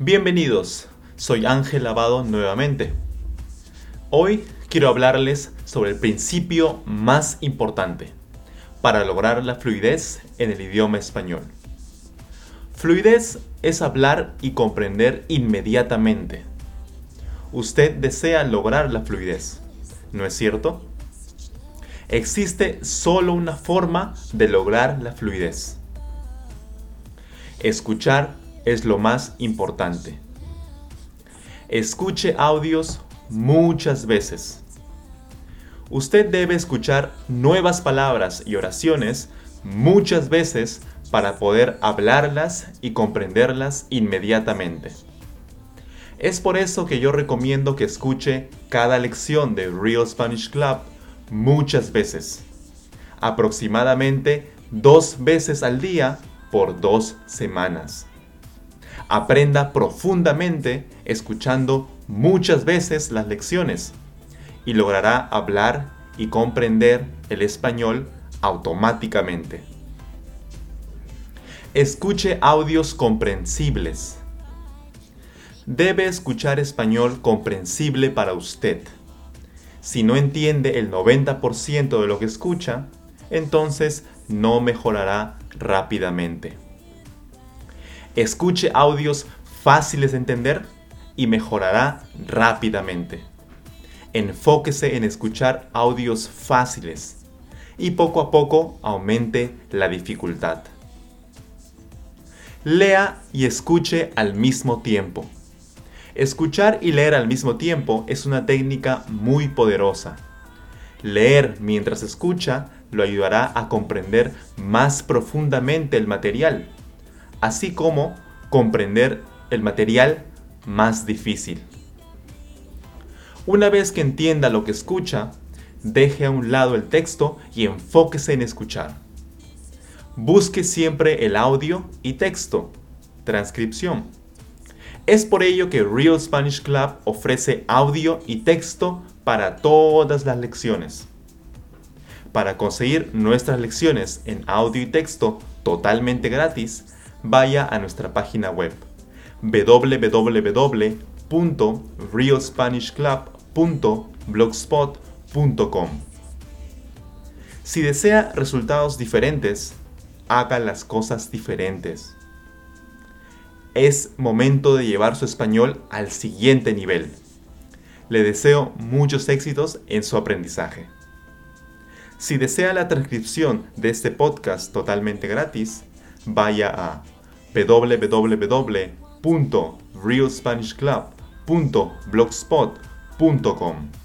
Bienvenidos, soy Ángel Lavado nuevamente. Hoy quiero hablarles sobre el principio más importante para lograr la fluidez en el idioma español. Fluidez es hablar y comprender inmediatamente. Usted desea lograr la fluidez, ¿no es cierto? Existe solo una forma de lograr la fluidez. Escuchar es lo más importante. Escuche audios muchas veces. Usted debe escuchar nuevas palabras y oraciones muchas veces para poder hablarlas y comprenderlas inmediatamente. Es por eso que yo recomiendo que escuche cada lección de Real Spanish Club muchas veces, aproximadamente dos veces al día por dos semanas. Aprenda profundamente escuchando muchas veces las lecciones y logrará hablar y comprender el español automáticamente. Escuche audios comprensibles. Debe escuchar español comprensible para usted. Si no entiende el 90% de lo que escucha, entonces no mejorará rápidamente. Escuche audios fáciles de entender y mejorará rápidamente. Enfóquese en escuchar audios fáciles y poco a poco aumente la dificultad. Lea y escuche al mismo tiempo. Escuchar y leer al mismo tiempo es una técnica muy poderosa. Leer mientras escucha lo ayudará a comprender más profundamente el material, así como comprender el material más difícil. Una vez que entienda lo que escucha, deje a un lado el texto y enfóquese en escuchar. Busque siempre el audio y texto, transcripción. Es por ello que Real Spanish Club ofrece audio y texto para todas las lecciones. Para conseguir nuestras lecciones en audio y texto totalmente gratis, vaya a nuestra página web www.realspanishclub.blogspot.com. Si desea resultados diferentes, haga las cosas diferentes. Es momento de llevar su español al siguiente nivel. Le deseo muchos éxitos en su aprendizaje. Si desea la transcripción de este podcast totalmente gratis, vaya a www.realspanishclub.blogspot.com